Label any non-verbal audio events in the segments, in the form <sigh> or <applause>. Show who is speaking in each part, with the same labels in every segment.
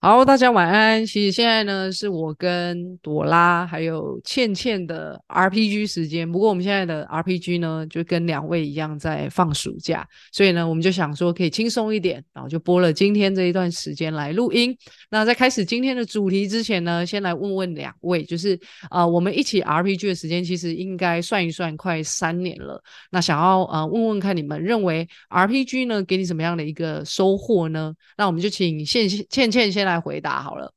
Speaker 1: 好，大家晚安。其实现在呢，是我跟朵拉还有倩倩的 RPG 时间。不过我们现在的 RPG 呢，就跟两位一样在放暑假，所以呢，我们就想说可以轻松一点，然后就播了今天这一段时间来录音。那在开始今天的主题之前呢，先来问问两位，就是呃，我们一起 RPG 的时间其实应该算一算快三年了。那想要呃问问看你们认为 RPG 呢给你什么样的一个收获呢？那我们就请倩倩倩先。来回答好了。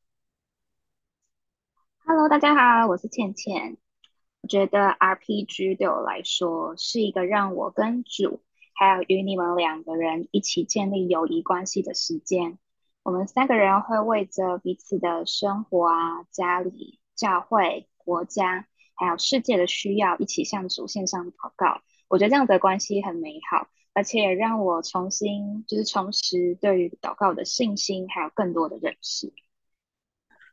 Speaker 2: Hello，大家好，我是倩倩。我觉得 RPG 对我来说是一个让我跟主，还有与你们两个人一起建立友谊关系的时间。我们三个人会为着彼此的生活啊、家里、教会、国家，还有世界的需要，一起向主线上祷告。我觉得这样的关系很美好。而且让我重新就是重拾对于祷告的信心，还有更多的认识。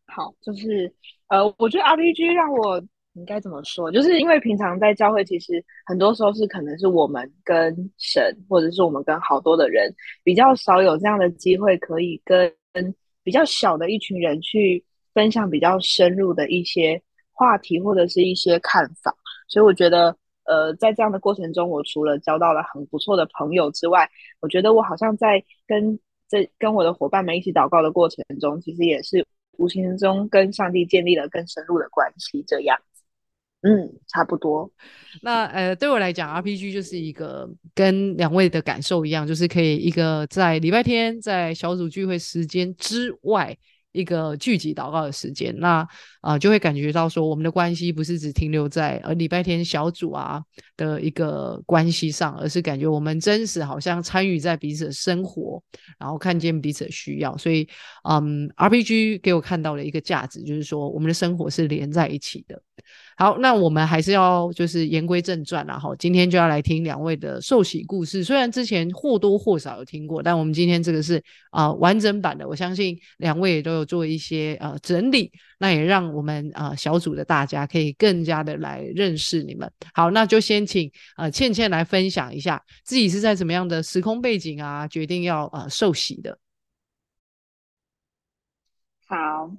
Speaker 3: 好，就是呃，我觉得 RPG 让我应该怎么说？就是因为平常在教会，其实很多时候是可能是我们跟神，或者是我们跟好多的人，比较少有这样的机会，可以跟比较小的一群人去分享比较深入的一些话题或者是一些看法。所以我觉得。呃，在这样的过程中，我除了交到了很不错的朋友之外，我觉得我好像在跟这跟我的伙伴们一起祷告的过程中，其实也是无形中跟上帝建立了更深入的关系。这样子，嗯，差不多。
Speaker 1: 那呃，对我来讲，RPG 就是一个跟两位的感受一样，就是可以一个在礼拜天在小组聚会时间之外。一个聚集祷告的时间，那啊就会感觉到说，我们的关系不是只停留在呃礼拜天小组啊的一个关系上，而是感觉我们真实好像参与在彼此的生活，然后看见彼此的需要。所以，嗯，RPG 给我看到了一个价值，就是说我们的生活是连在一起的。好，那我们还是要就是言归正传了哈。今天就要来听两位的受洗故事，虽然之前或多或少有听过，但我们今天这个是啊完整版的。我相信两位也都有做一些呃整理，那也让我们啊小组的大家可以更加的来认识你们。好，那就先请呃倩倩来分享一下自己是在什么样的时空背景啊，决定要呃受洗的。
Speaker 2: 好，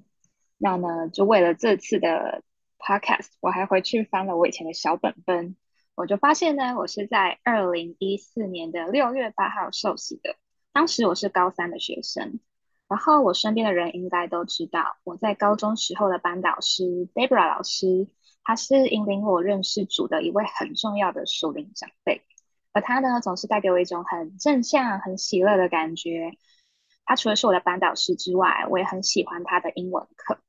Speaker 2: 那呢就为了这次的。Podcast，我还回去翻了我以前的小本本，我就发现呢，我是在二零一四年的六月八号受洗的。当时我是高三的学生，然后我身边的人应该都知道，我在高中时候的班导师 Debra 老师，他是引领我认识主的一位很重要的属灵长辈，而他呢，总是带给我一种很正向、很喜乐的感觉。他除了是我的班导师之外，我也很喜欢他的英文课。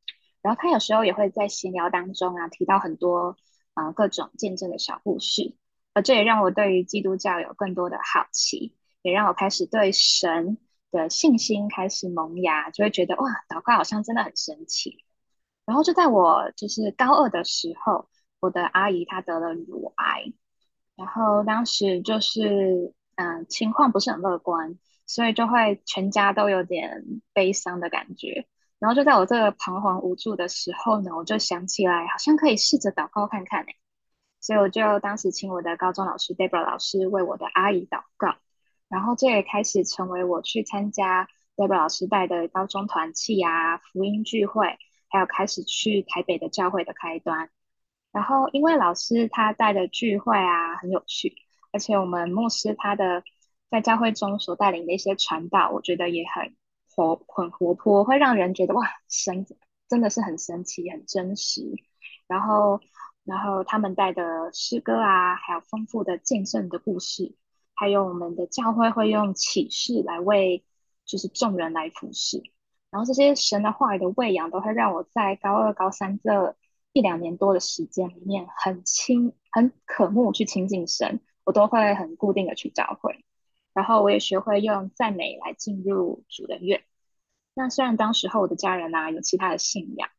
Speaker 2: 然后他有时候也会在闲聊当中啊提到很多啊各种见证的小故事，而这也让我对于基督教有更多的好奇，也让我开始对神的信心开始萌芽，就会觉得哇，祷告好像真的很神奇。然后就在我就是高二的时候，我的阿姨她得了乳癌，然后当时就是嗯情况不是很乐观，所以就会全家都有点悲伤的感觉。然后就在我这个彷徨无助的时候呢，我就想起来，好像可以试着祷告看看呢。所以我就当时请我的高中老师 Deborah 老师为我的阿姨祷告，然后这也开始成为我去参加 Deborah 老师带的高中团契啊、福音聚会，还有开始去台北的教会的开端。然后因为老师他带的聚会啊很有趣，而且我们牧师他的在教会中所带领的一些传道，我觉得也很。活很活泼，会让人觉得哇，神真的是很神奇、很真实。然后，然后他们带的诗歌啊，还有丰富的见证的故事，还有我们的教会会用启示来为就是众人来服侍。然后这些神的话语的喂养，都会让我在高二、高三这一两年多的时间里面，很亲、很渴慕去亲近神。我都会很固定的去教会。然后我也学会用赞美来进入主人院。那虽然当时候我的家人啊有其他的信仰，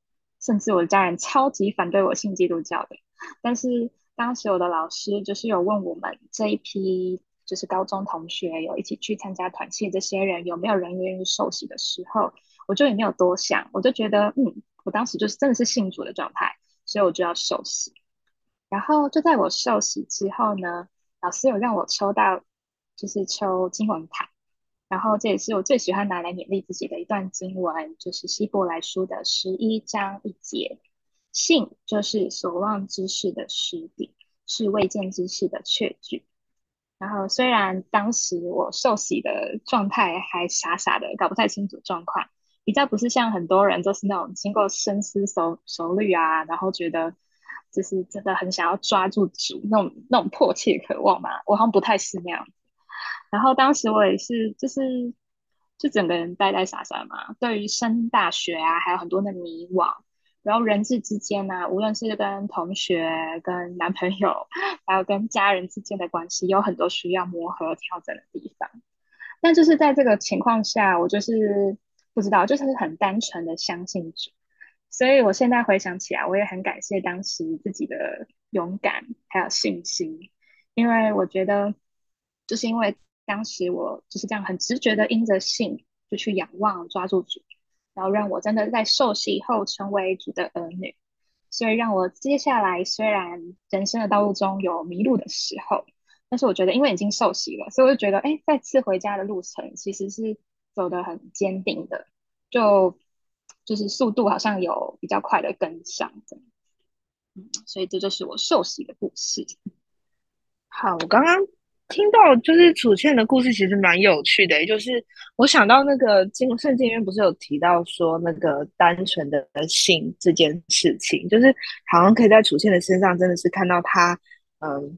Speaker 2: 甚至我的家人超级反对我信基督教的，但是当时我的老师就是有问我们这一批就是高中同学有一起去参加团契这些人有没有人愿意受洗的时候，我就也没有多想，我就觉得嗯，我当时就是真的是信主的状态，所以我就要受洗。然后就在我受洗之后呢，老师有让我抽到。就是抽经文卡，然后这也是我最喜欢拿来勉励自己的一段经文，就是希伯来书的十一章一节：“信就是所望之事的实底，是未见之事的确据。”然后虽然当时我受洗的状态还傻傻的，搞不太清楚状况，比较不是像很多人都是那种经过深思熟熟虑啊，然后觉得就是真的很想要抓住主那种那种迫切渴望嘛，我好像不太是那样。然后当时我也是，就是就整个人呆呆傻傻嘛，对于升大学啊，还有很多的迷惘。然后人际之间呢，无论是跟同学、跟男朋友，还有跟家人之间的关系，有很多需要磨合、调整的地方。但就是在这个情况下，我就是不知道，就是很单纯的相信主。所以我现在回想起来，我也很感谢当时自己的勇敢还有信心，因为我觉得就是因为。当时我就是这样很直觉的因着信就去仰望抓住主，然后让我真的在受洗以后成为主的儿女，所以让我接下来虽然人生的道路中有迷路的时候，但是我觉得因为已经受洗了，所以我就觉得哎，再次回家的路程其实是走得很坚定的，就就是速度好像有比较快的跟上，嗯，所以这就是我受洗的故事。
Speaker 3: 好，我刚刚。听到就是楚倩的故事，其实蛮有趣的。就是我想到那个经圣经里面不是有提到说那个单纯的信这件事情，就是好像可以在楚倩的身上真的是看到他，嗯，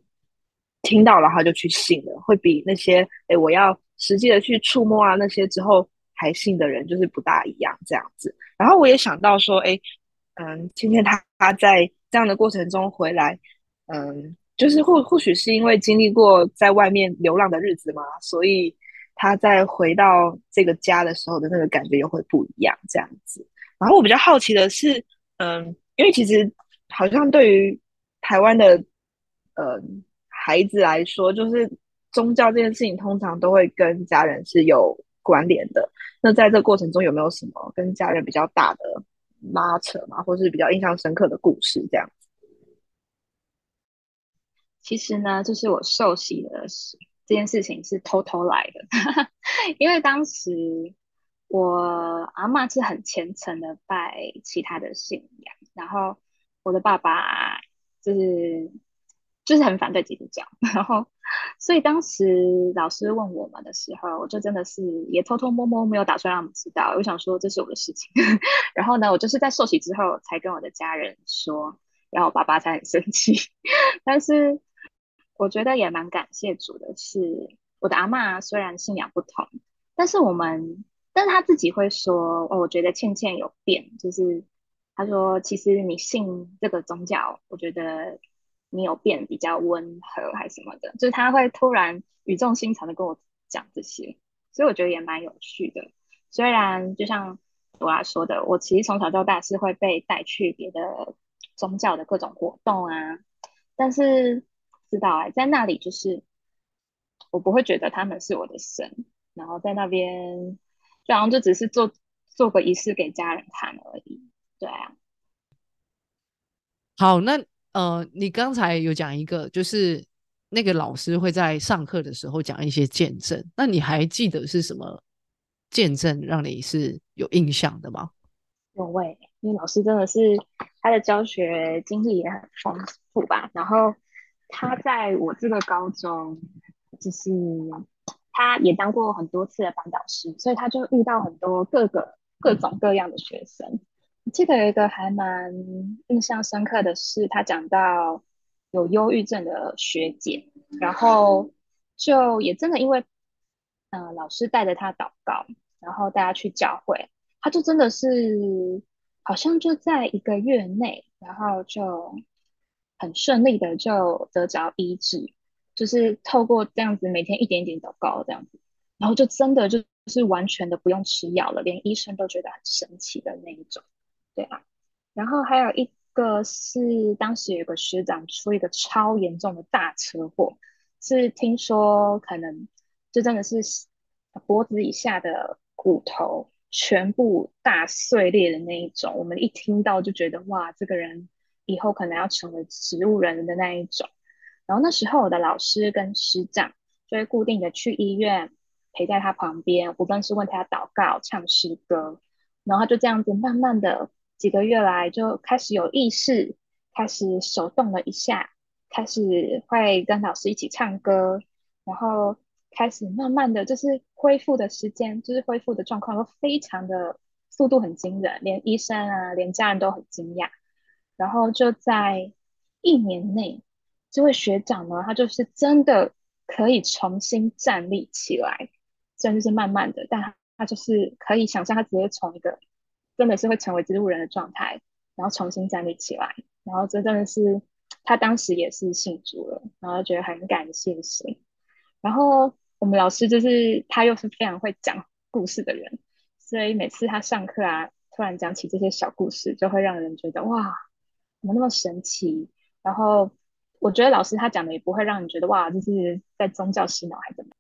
Speaker 3: 听到了他就去信了，会比那些哎我要实际的去触摸啊那些之后还信的人就是不大一样这样子。然后我也想到说，哎，嗯，今天他他在这样的过程中回来，嗯。就是或或许是因为经历过在外面流浪的日子嘛，所以他在回到这个家的时候的那个感觉又会不一样这样子。然后我比较好奇的是，嗯，因为其实好像对于台湾的呃孩子来说，就是宗教这件事情通常都会跟家人是有关联的。那在这过程中有没有什么跟家人比较大的拉扯嘛，或是比较印象深刻的故事这样？
Speaker 2: 其实呢，就是我受洗的事这件事情是偷偷来的，<laughs> 因为当时我阿妈是很虔诚的拜其他的信仰，然后我的爸爸就是就是很反对基督教，<laughs> 然后所以当时老师问我们的时候，我就真的是也偷偷摸摸没有打算让他们知道，我想说这是我的事情，<laughs> 然后呢，我就是在受洗之后才跟我的家人说，然后我爸爸才很生气，但是。我觉得也蛮感谢主的，是我的阿妈虽然信仰不同，但是我们，但是他自己会说，哦，我觉得倩倩有变，就是他说，其实你信这个宗教，我觉得你有变，比较温和还是什么的，就是他会突然语重心长的跟我讲这些，所以我觉得也蛮有趣的。虽然就像朵拉说的，我其实从小到大是会被带去别的宗教的各种活动啊，但是。知道哎，在那里就是我不会觉得他们是我的神，然后在那边就好像就只是做做个仪式给家人看而已。对啊，
Speaker 1: 好，那呃，你刚才有讲一个，就是那个老师会在上课的时候讲一些见证，那你还记得是什么见证让你是有印象的吗？
Speaker 2: 有喂，因为老师真的是他的教学经历也很丰富吧，然后。他在我这个高中，就是他也当过很多次的班导师，所以他就遇到很多各个各种各样的学生。记得有一个还蛮印象深刻的是，他讲到有忧郁症的学姐，然后就也真的因为，嗯，老师带着他祷告，然后大家去教会，他就真的是好像就在一个月内，然后就。很顺利的就得着医治，就是透过这样子每天一点点祷告这样子，然后就真的就是完全的不用吃药了，连医生都觉得很神奇的那一种，对啊。然后还有一个是当时有个学长出一个超严重的大车祸，是听说可能就真的是脖子以下的骨头全部大碎裂的那一种，我们一听到就觉得哇，这个人。以后可能要成为植物人的那一种，然后那时候我的老师跟师长就会固定的去医院陪在他旁边，无论是为他祷告、唱诗歌，然后就这样子慢慢的几个月来就开始有意识，开始手动了一下，开始会跟老师一起唱歌，然后开始慢慢的就是恢复的时间，就是恢复的状况都非常的速度很惊人，连医生啊，连家人都很惊讶，然后就在一年内。这位学长呢，他就是真的可以重新站立起来，虽然就是慢慢的，但他就是可以想象他直接从一个真的是会成为植物人的状态，然后重新站立起来，然后这真的是他当时也是信主了，然后觉得很感谢神。然后我们老师就是他又是非常会讲故事的人，所以每次他上课啊，突然讲起这些小故事，就会让人觉得哇，怎么那么神奇，然后。我觉得老师他讲的也不会让你觉得哇，就是在宗教洗脑还是怎么？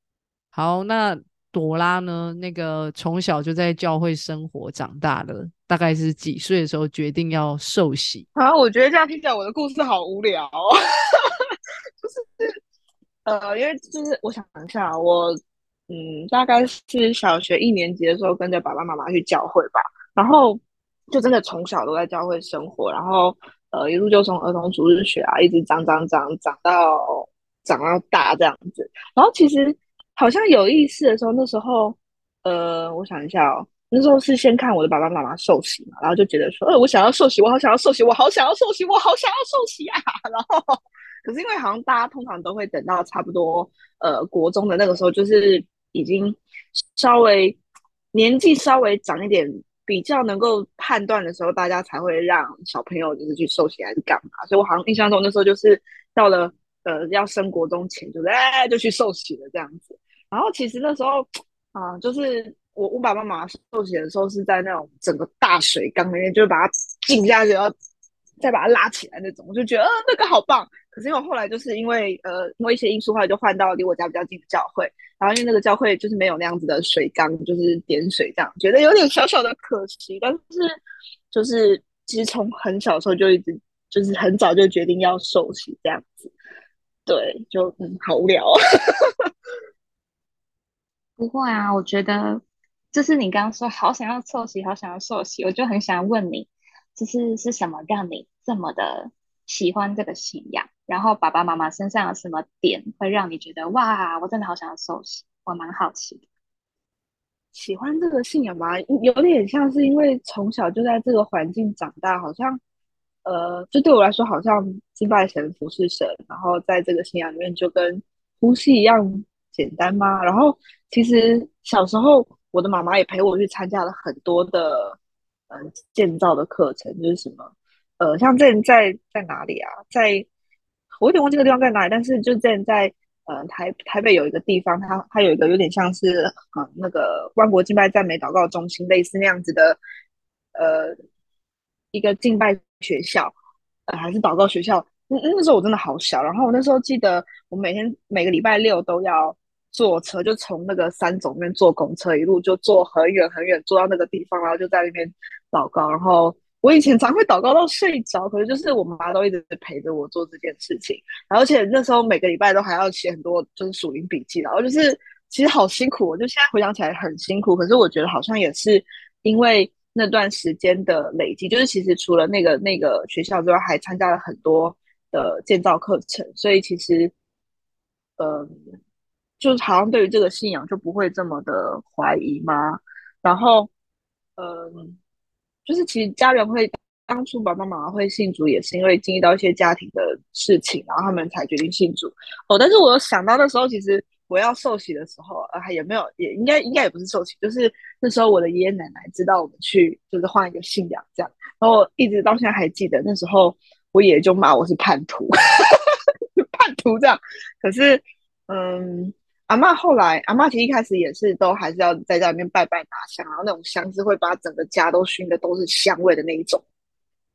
Speaker 1: 好，那朵拉呢？那个从小就在教会生活长大的，大概是几岁的时候决定要受洗？
Speaker 3: 啊，我觉得这样听起来我的故事好无聊。<laughs> 就是呃，因为就是我想一下，我嗯，大概是小学一年级的时候跟着爸爸妈妈去教会吧，然后就真的从小都在教会生活，然后。呃，一路就从儿童主日学啊，一直长长长长到长到大这样子。然后其实好像有意思的时候，那时候呃，我想一下哦，那时候是先看我的爸爸妈妈受洗嘛，然后就觉得说，呃，我想要受洗，我好想要受洗，我好想要受洗，我好想要受洗啊。<laughs> 然后可是因为好像大家通常都会等到差不多呃国中的那个时候，就是已经稍微年纪稍微长一点。比较能够判断的时候，大家才会让小朋友就是去受洗还是干嘛？所以我好像印象中那时候就是到了呃要升国中前，就是哎就去受洗了这样子。然后其实那时候啊，就是我我爸爸妈妈受洗的时候是在那种整个大水缸里面，就是把它浸下去，然后再把它拉起来那种，我就觉得呃那个好棒。可是因为后来就是因为呃因为一些因素，后来就换到离我家比较近的教会。然后因为那个教会就是没有那样子的水缸，就是点水这样，觉得有点小小的可惜。但是就是其实从很小时候就一直就是很早就决定要受洗这样子，对，就嗯好无聊。<laughs>
Speaker 2: 不会啊，我觉得就是你刚刚说好想要受洗，好想要受洗，我就很想问你，就是是什么让你这么的喜欢这个信仰？然后爸爸妈妈身上有什么点会让你觉得哇，我真的好想要受洗？我蛮好奇。
Speaker 3: 喜欢这个信仰吗？有点像是因为从小就在这个环境长大，好像呃，就对我来说，好像敬拜神、服侍神，然后在这个信仰里面就跟呼吸一样简单吗？然后其实小时候我的妈妈也陪我去参加了很多的嗯建造的课程，就是什么呃，像这在在哪里啊？在我有点忘记这个地方在哪里，但是就之前在呃台台北有一个地方，它它有一个有点像是嗯那个万国敬拜赞美祷告中心类似那样子的呃一个敬拜学校，呃还是祷告学校。那那时候我真的好小，然后我那时候记得我每天每个礼拜六都要坐车，就从那个山总那边坐公车，一路就坐很远很远，坐到那个地方，然后就在那边祷告，然后。我以前常会祷告到睡着，可是就是我妈都一直陪着我做这件事情，而且那时候每个礼拜都还要写很多就是属灵笔记，然后就是其实好辛苦，我就现在回想起来很辛苦，可是我觉得好像也是因为那段时间的累积，就是其实除了那个那个学校之外，还参加了很多的建造课程，所以其实，嗯，就是好像对于这个信仰就不会这么的怀疑吗？然后，嗯。就是其实家人会当初爸爸妈妈会信主，也是因为经历到一些家庭的事情，然后他们才决定信主。哦，但是我想到那时候，其实我要受洗的时候，呃，也没有，也应该应该也不是受洗，就是那时候我的爷爷奶奶知道我们去，就是换一个信仰这样，然后一直到现在还记得那时候，我爷爷就骂我是叛徒，<laughs> 叛徒这样。可是，嗯。阿妈后来，阿妈其实一开始也是都还是要在家里面拜拜拿香，然后那种香是会把整个家都熏的都是香味的那一种。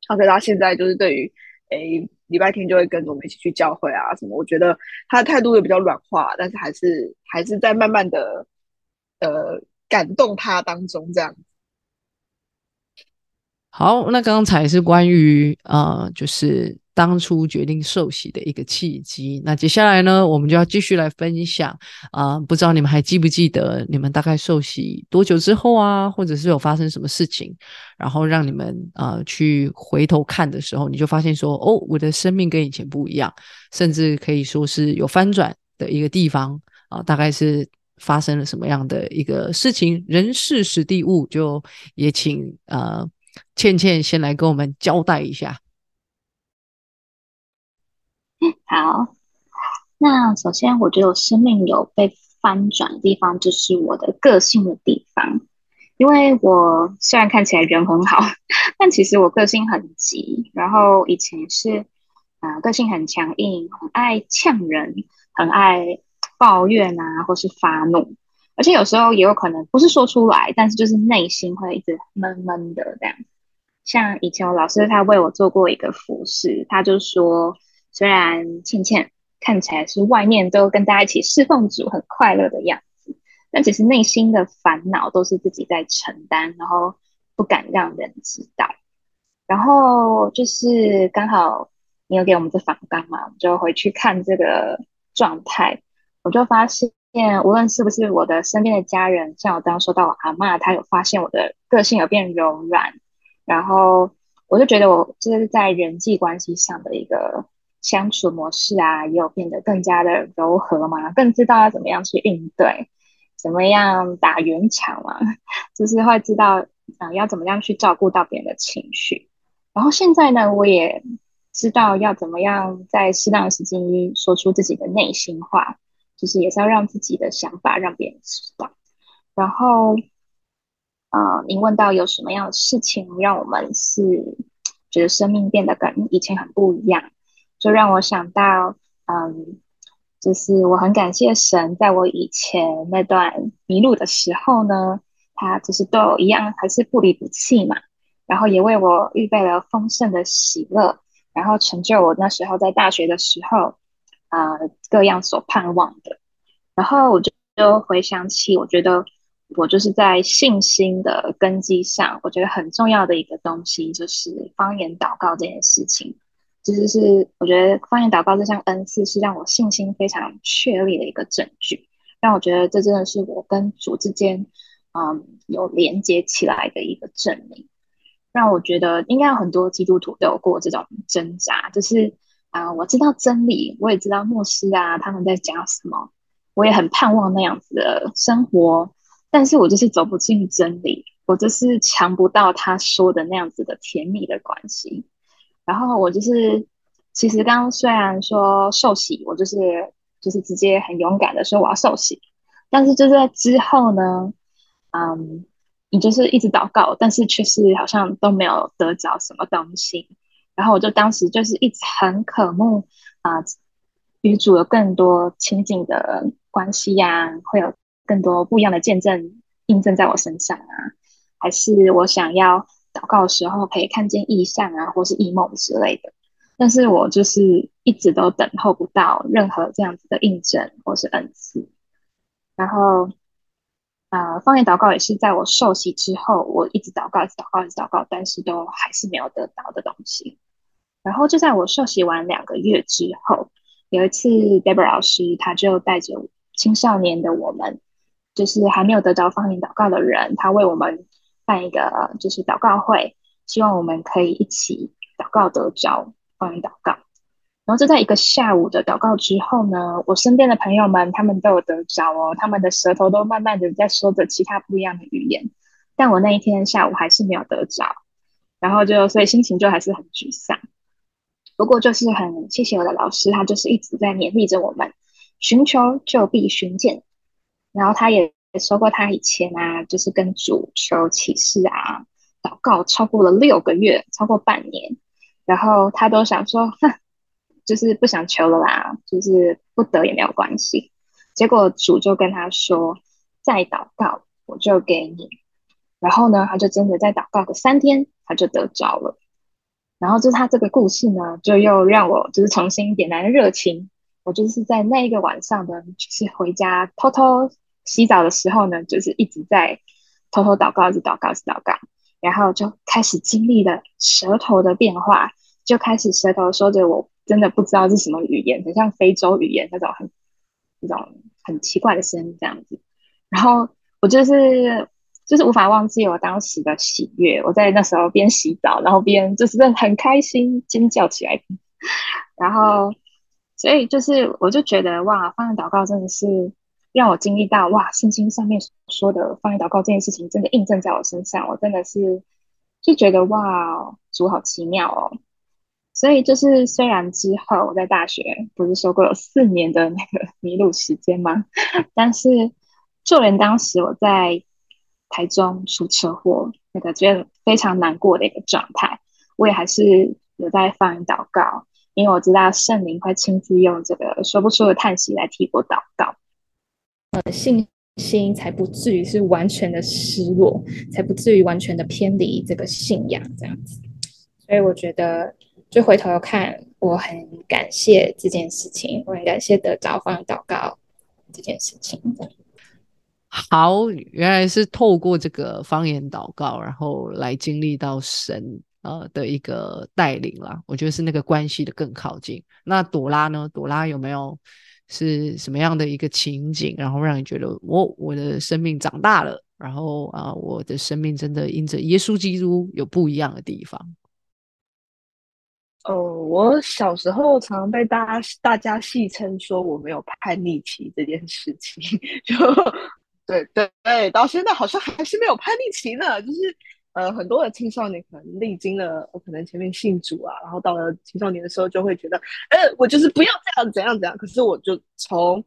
Speaker 3: 然后他现在就是对于，诶礼拜天就会跟着我们一起去教会啊什么，我觉得他的态度也比较软化，但是还是还是在慢慢的呃感动他当中这样。
Speaker 1: 好，那刚才是关于呃就是。当初决定受洗的一个契机。那接下来呢，我们就要继续来分享啊，不知道你们还记不记得你们大概受洗多久之后啊，或者是有发生什么事情，然后让你们啊去回头看的时候，你就发现说，哦，我的生命跟以前不一样，甚至可以说是有翻转的一个地方啊，大概是。发生了什么样的一个事情？人事实地物，就也请呃倩倩先来跟我们交代一下。<laughs>
Speaker 2: 好，那首先我觉得我生命有被翻转的地方，就是我的个性的地方。因为我虽然看起来人很好，但其实我个性很急。然后以前是啊，个性很强硬，很爱呛人，很爱。抱怨啊，或是发怒，而且有时候也有可能不是说出来，但是就是内心会一直闷闷的这样。像以前我老师他为我做过一个服饰，他就说，虽然倩倩看起来是外面都跟大家一起侍奉主很快乐的样子，但其实内心的烦恼都是自己在承担，然后不敢让人知道。然后就是刚好你有给我们这访纲嘛，我们就回去看这个状态。我就发现，无论是不是我的身边的家人，像我刚刚说到我阿妈，她有发现我的个性有变柔软，然后我就觉得我就是在人际关系上的一个相处模式啊，也有变得更加的柔和嘛，更知道要怎么样去应对，怎么样打圆场嘛，<laughs> 就是会知道啊要怎么样去照顾到别人的情绪。然后现在呢，我也知道要怎么样在适当的时间说出自己的内心话。就是也是要让自己的想法让别人知道。然后，呃，您问到有什么样的事情让我们是觉得生命变得跟以前很不一样，就让我想到，嗯，就是我很感谢神，在我以前那段迷路的时候呢，他就是都一样还是不离不弃嘛，然后也为我预备了丰盛的喜乐，然后成就我那时候在大学的时候。啊，各样所盼望的，然后我就就回想起，我觉得我就是在信心的根基上，我觉得很重要的一个东西就是方言祷告这件事情。其实是我觉得方言祷告这项恩赐是让我信心非常确立的一个证据，让我觉得这真的是我跟主之间嗯有连接起来的一个证明，让我觉得应该有很多基督徒都有过这种挣扎，就是。啊，我知道真理，我也知道牧师啊他们在讲什么，我也很盼望那样子的生活，但是我就是走不进真理，我就是尝不到他说的那样子的甜蜜的关系。然后我就是，其实刚虽然说受洗，我就是就是直接很勇敢的说我要受洗，但是就在之后呢，嗯，你就是一直祷告，但是却是好像都没有得着什么东西。然后我就当时就是一直很渴慕啊，与主有更多亲近的关系呀，会有更多不一样的见证印证在我身上啊，还是我想要祷告的时候可以看见异象啊，或是异梦之类的。但是我就是一直都等候不到任何这样子的印证或是恩赐。然后啊，方言祷告也是在我受洗之后，我一直祷告，一直祷告，一直祷告，但是都还是没有得到的东西。然后就在我受洗完两个月之后，有一次 Deborah 老师他就带着青少年的我们，就是还没有得着方言祷告的人，他为我们办一个就是祷告会，希望我们可以一起祷告得着方言祷告。然后就在一个下午的祷告之后呢，我身边的朋友们他们都有得着哦，他们的舌头都慢慢的在说着其他不一样的语言，但我那一天下午还是没有得着，然后就所以心情就还是很沮丧。不过就是很谢谢我的老师，他就是一直在勉励着我们，寻求就必寻见。然后他也也说过，他以前啊，就是跟主求启示啊，祷告超过了六个月，超过半年，然后他都想说，哼，就是不想求了啦，就是不得也没有关系。结果主就跟他说，再祷告，我就给你。然后呢，他就真的在祷告个三天，他就得着了。然后就是他这个故事呢，就又让我就是重新点燃热情。我就是在那一个晚上的，就是回家偷偷洗澡的时候呢，就是一直在偷偷祷告，一直祷告，一直祷告，然后就开始经历了舌头的变化，就开始舌头说着我真的不知道是什么语言，很像非洲语言那种很那种很奇怪的声音这样子。然后我就是就是无法忘记我当时的喜悦，我在那时候边洗澡，然后边就是很开心尖叫起来。<laughs> 然后所以就是我就觉得哇，方言祷告真的是让我经历到哇，圣经上面说的方言祷告这件事情真的印证在我身上，我真的是就觉得哇，主好奇妙哦。所以就是，虽然之后我在大学不是说过有四年的那个迷路时间吗？但是就连当时我在台中出车祸，那个觉得非常难过的一个状态，我也还是有在放祷告，因为我知道圣灵会亲自用这个说不出的叹息来替我祷告，
Speaker 4: 呃，信心才不至于是完全的失落，才不至于完全的偏离这个信仰这样子。所以我觉得。就回头看，我很感谢这件事情，我很感谢得着方祷告这件事情。
Speaker 1: 好，原来是透过这个方言祷告，然后来经历到神呃的一个带领啦。我觉得是那个关系的更靠近。那朵拉呢？朵拉有没有是什么样的一个情景，然后让你觉得我我的生命长大了，然后啊，我的生命真的因着耶稣基督有不一样的地方？
Speaker 3: 哦，我小时候常常被大家大家戏称说我没有叛逆期这件事情，<laughs> 就对对对，到现在好像还是没有叛逆期呢。就是呃，很多的青少年可能历经了，我可能前面信主啊，然后到了青少年的时候就会觉得，呃，我就是不要这样怎样怎样。可是我就从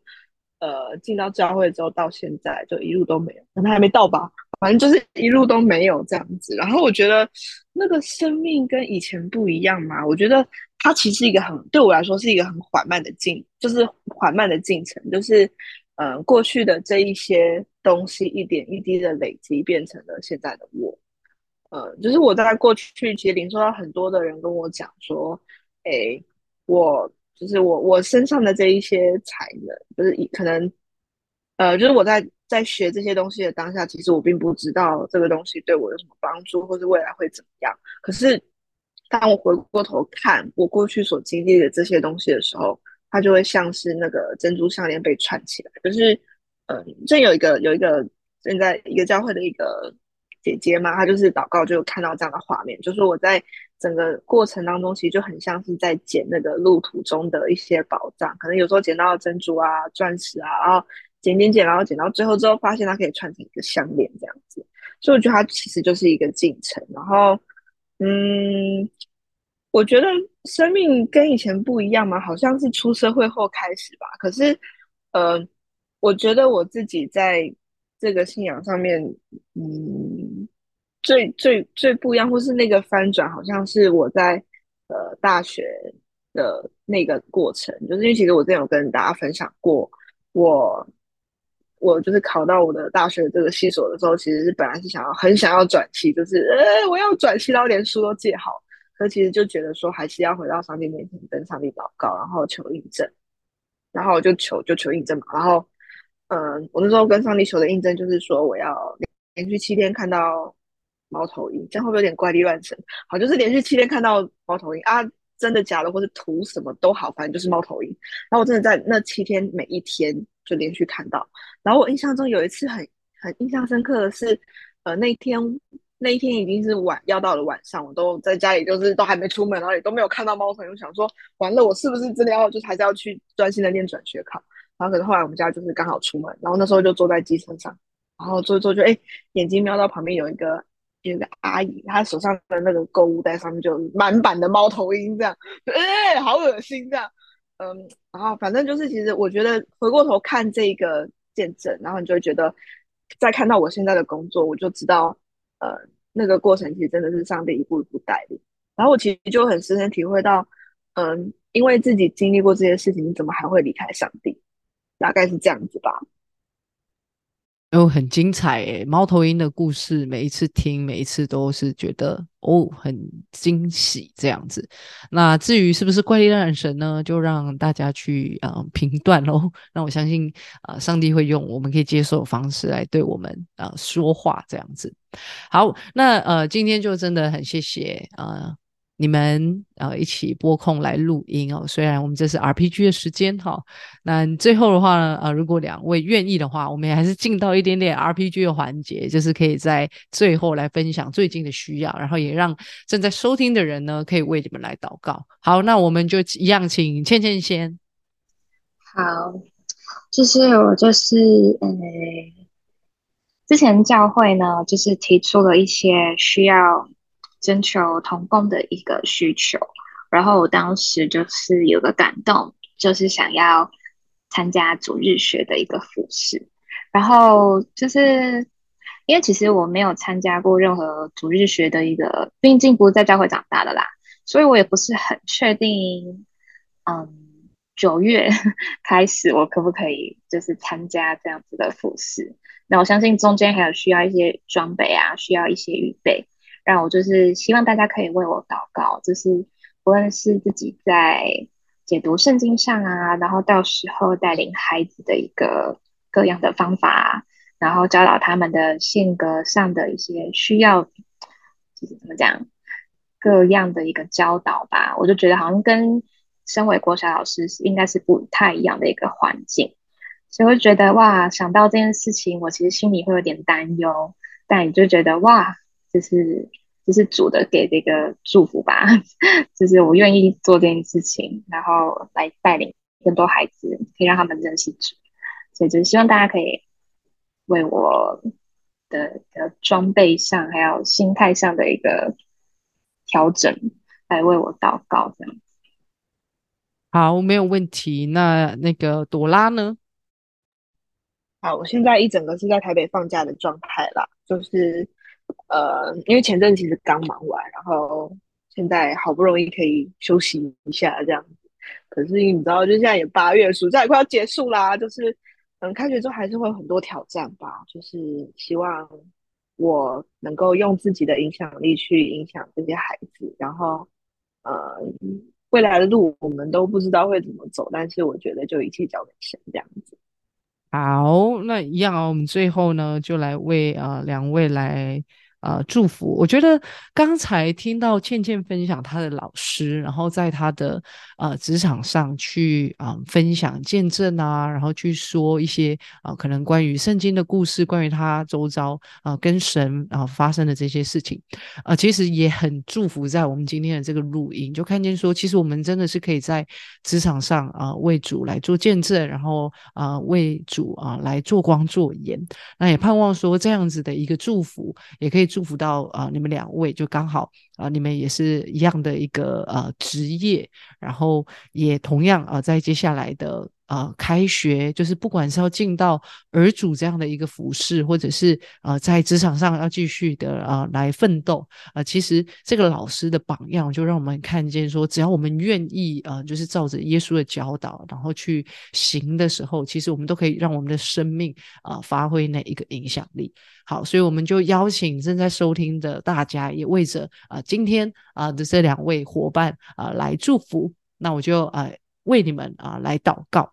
Speaker 3: 呃进到教会之后到现在，就一路都没有，可能还没到吧。反正就是一路都没有这样子，然后我觉得那个生命跟以前不一样嘛。我觉得它其实一个很对我来说是一个很缓慢的进，就是缓慢的进程，就是嗯过去的这一些东西一点一滴的累积变成了现在的我。呃，就是我在过去其实领受到很多的人跟我讲说，哎，我就是我我身上的这一些才能，就是可能呃，就是我在。在学这些东西的当下，其实我并不知道这个东西对我有什么帮助，或是未来会怎么样。可是，当我回过头看我过去所经历的这些东西的时候，它就会像是那个珍珠项链被串起来。就是，嗯，这有一个有一个正在一个教会的一个姐姐嘛，她就是祷告就看到这样的画面，就是我在整个过程当中，其实就很像是在捡那个路途中的一些宝藏，可能有时候捡到珍珠啊、钻石啊，然后。捡捡捡，然后捡到最后之后，发现它可以串成一个项链这样子，所以我觉得它其实就是一个进程。然后，嗯，我觉得生命跟以前不一样嘛，好像是出社会后开始吧。可是，呃，我觉得我自己在这个信仰上面，嗯，最最最不一样，或是那个翻转，好像是我在呃大学的那个过程，就是因为其实我之前有跟大家分享过我。我就是考到我的大学这个系所的时候，其实是本来是想要很想要转系，就是呃我要转系，然后连书都借好。可其实就觉得说还是要回到上帝面前跟上帝祷告，然后求印证。然后就求就求印证嘛。然后嗯，我那时候跟上帝求的印证就是说我要连续七天看到猫头鹰，这样会不会有点怪力乱神？好，就是连续七天看到猫头鹰啊，真的假的或者图什么都好，反正就是猫头鹰。然后我真的在那七天每一天就连续看到。然后我印象中有一次很很印象深刻的是，呃，那天那一天已经是晚要到了晚上，我都在家里，就是都还没出门，然后也都没有看到猫头鹰，想说完了，我是不是真的要就还是要去专心的练转学考？然后可是后来我们家就是刚好出门，然后那时候就坐在机车上，然后坐一坐就哎，眼睛瞄到旁边有一个有一个阿姨，她手上的那个购物袋上面就满版的猫头鹰，这样，哎，好恶心这样，嗯，然后反正就是其实我觉得回过头看这个。见证，然后你就会觉得，再看到我现在的工作，我就知道，呃，那个过程其实真的是上帝一步一步带领。然后我其实就很深深体会到，嗯，因为自己经历过这些事情，你怎么还会离开上帝？大概是这样子吧。
Speaker 1: 哦，很精彩诶！猫头鹰的故事，每一次听，每一次都是觉得哦，很惊喜这样子。那至于是不是怪力乱神呢？就让大家去啊评断喽。那我相信啊，上帝会用我们可以接受的方式来对我们啊说话这样子。好，那呃，今天就真的很谢谢啊。你们呃一起拨空来录音哦。虽然我们这是 RPG 的时间哈，那最后的话呢，呃，如果两位愿意的话，我们也还是进到一点点 RPG 的环节，就是可以在最后来分享最近的需要，然后也让正在收听的人呢可以为你们来祷告。好，那我们就一样，请倩倩先。
Speaker 2: 好，就是我就是呃，之前教会呢，就是提出了一些需要征求同工的一个需求，然后我当时就是有个感动，就是想要参加主日学的一个服饰，然后就是因为其实我没有参加过任何主日学的一个，毕竟不是在教会长大的啦，所以我也不是很确定，嗯。九月 <laughs> 开始，我可不可以就是参加这样子的复试？那我相信中间还有需要一些装备啊，需要一些预备。让我就是希望大家可以为我祷告，就是不论是自己在解读圣经上啊，然后到时候带领孩子的一个各样的方法，然后教导他们的性格上的一些需要，就是怎么讲，各样的一个教导吧。我就觉得好像跟。身为国小老师是应该是不太一样的一个环境，所以会觉得哇，想到这件事情，我其实心里会有点担忧，但你就觉得哇，就是就是主的给的一个祝福吧，<laughs> 就是我愿意做这件事情，然后来带领更多孩子，可以让他们认识主，所以就是希望大家可以为我的的装备上还有心态上的一个调整来为我祷告，这样。
Speaker 1: 好，没有问题。那那个朵拉呢？
Speaker 3: 好，我现在一整个是在台北放假的状态啦，就是呃，因为前阵其实刚忙完，然后现在好不容易可以休息一下这样子。可是你知道，就现在也八月，暑假也快要结束啦，就是嗯，开学之后还是会有很多挑战吧。就是希望我能够用自己的影响力去影响这些孩子，然后呃。未来的路我们都不知道会怎么走，但是我觉得就一切交给神这样子。
Speaker 1: 好，那一样啊，我们最后呢就来为啊两位来。呃，祝福。我觉得刚才听到倩倩分享她的老师，然后在她的呃职场上去啊分享见证啊，然后去说一些啊可能关于圣经的故事，关于她周遭啊跟神啊发生的这些事情，啊其实也很祝福在我们今天的这个录音，就看见说，其实我们真的是可以在职场上啊为主来做见证，然后啊为主啊来做光做盐。那也盼望说这样子的一个祝福，也可以。祝福到啊，你们两位就刚好啊，你们也是一样的一个呃职业，然后也同样啊，在接下来的。呃，开学就是不管是要进到儿主这样的一个服饰，或者是呃在职场上要继续的呃来奋斗啊，其实这个老师的榜样就让我们看见说，只要我们愿意呃，就是照着耶稣的教导，然后去行的时候，其实我们都可以让我们的生命啊发挥那一个影响力。好，所以我们就邀请正在收听的大家，也为着啊今天啊的这两位伙伴啊来祝福。那我就呃为你们啊来祷告。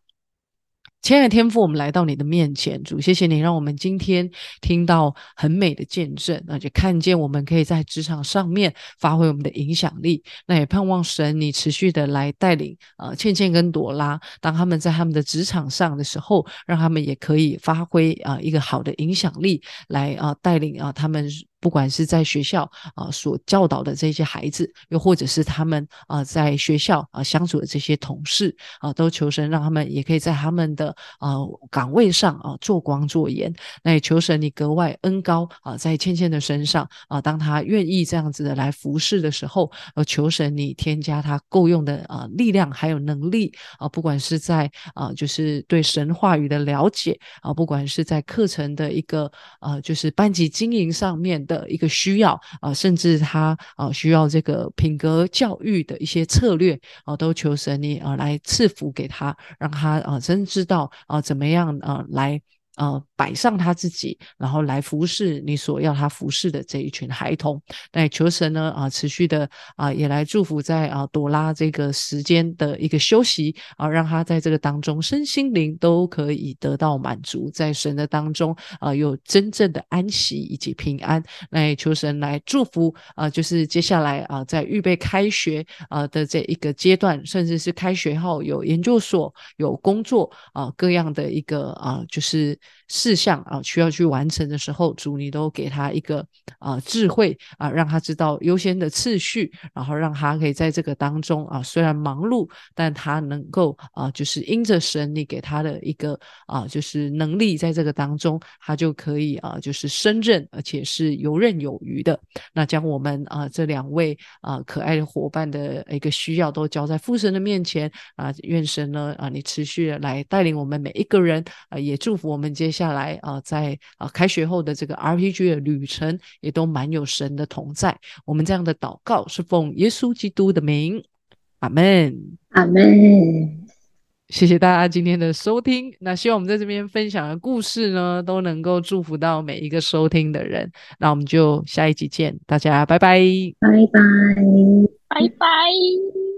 Speaker 1: 亲爱的天父，我们来到你的面前，主，谢谢你让我们今天听到很美的见证，那就看见我们可以在职场上面发挥我们的影响力。那也盼望神你持续的来带领呃倩倩跟朵拉，当他们在他们的职场上的时候，让他们也可以发挥啊一个好的影响力，来啊带领啊他们。不管是在学校啊所教导的这些孩子，又或者是他们啊在学校啊相处的这些同事啊，都求神让他们也可以在他们的啊岗位上啊做光做盐。那也求神你格外恩高啊在倩倩的身上啊，当他愿意这样子的来服侍的时候，呃求神你添加他够用的啊力量还有能力啊，不管是在啊就是对神话语的了解啊，不管是在课程的一个呃就是班级经营上面。的一个需要啊，甚至他啊需要这个品格教育的一些策略啊，都求神你啊来赐福给他，让他啊真知道啊怎么样啊来。呃摆上他自己，然后来服侍你所要他服侍的这一群孩童。那求神呢啊，持续的啊也来祝福在啊朵拉这个时间的一个休息啊，让他在这个当中身心灵都可以得到满足，在神的当中啊有真正的安息以及平安。那求神来祝福啊，就是接下来啊在预备开学啊的这一个阶段，甚至是开学后有研究所有工作啊各样的一个啊就是事项啊需要去完成的时候，主你都给他一个啊智慧啊，让他知道优先的次序，然后让他可以在这个当中啊虽然忙碌，但他能够啊就是因着神你给他的一个啊就是能力，在这个当中他就可以啊就是胜任，而且是游刃有余的。那将我们啊这两位啊可爱的伙伴的一个需要都交在父神的面前啊，愿神呢啊你持续的来带领我们每一个人啊，也祝福我们接下来啊在啊开学后的这个 RPG 的旅程也都满有神的同在。我们这样的祷告是奉耶稣基督的名，阿门，
Speaker 2: 阿门。
Speaker 1: 谢谢大家今天的收听。那希望我们在这边分享的故事呢，都能够祝福到每一个收听的人。那我们就下一集见，大家拜拜，
Speaker 2: 拜拜，
Speaker 3: 拜拜。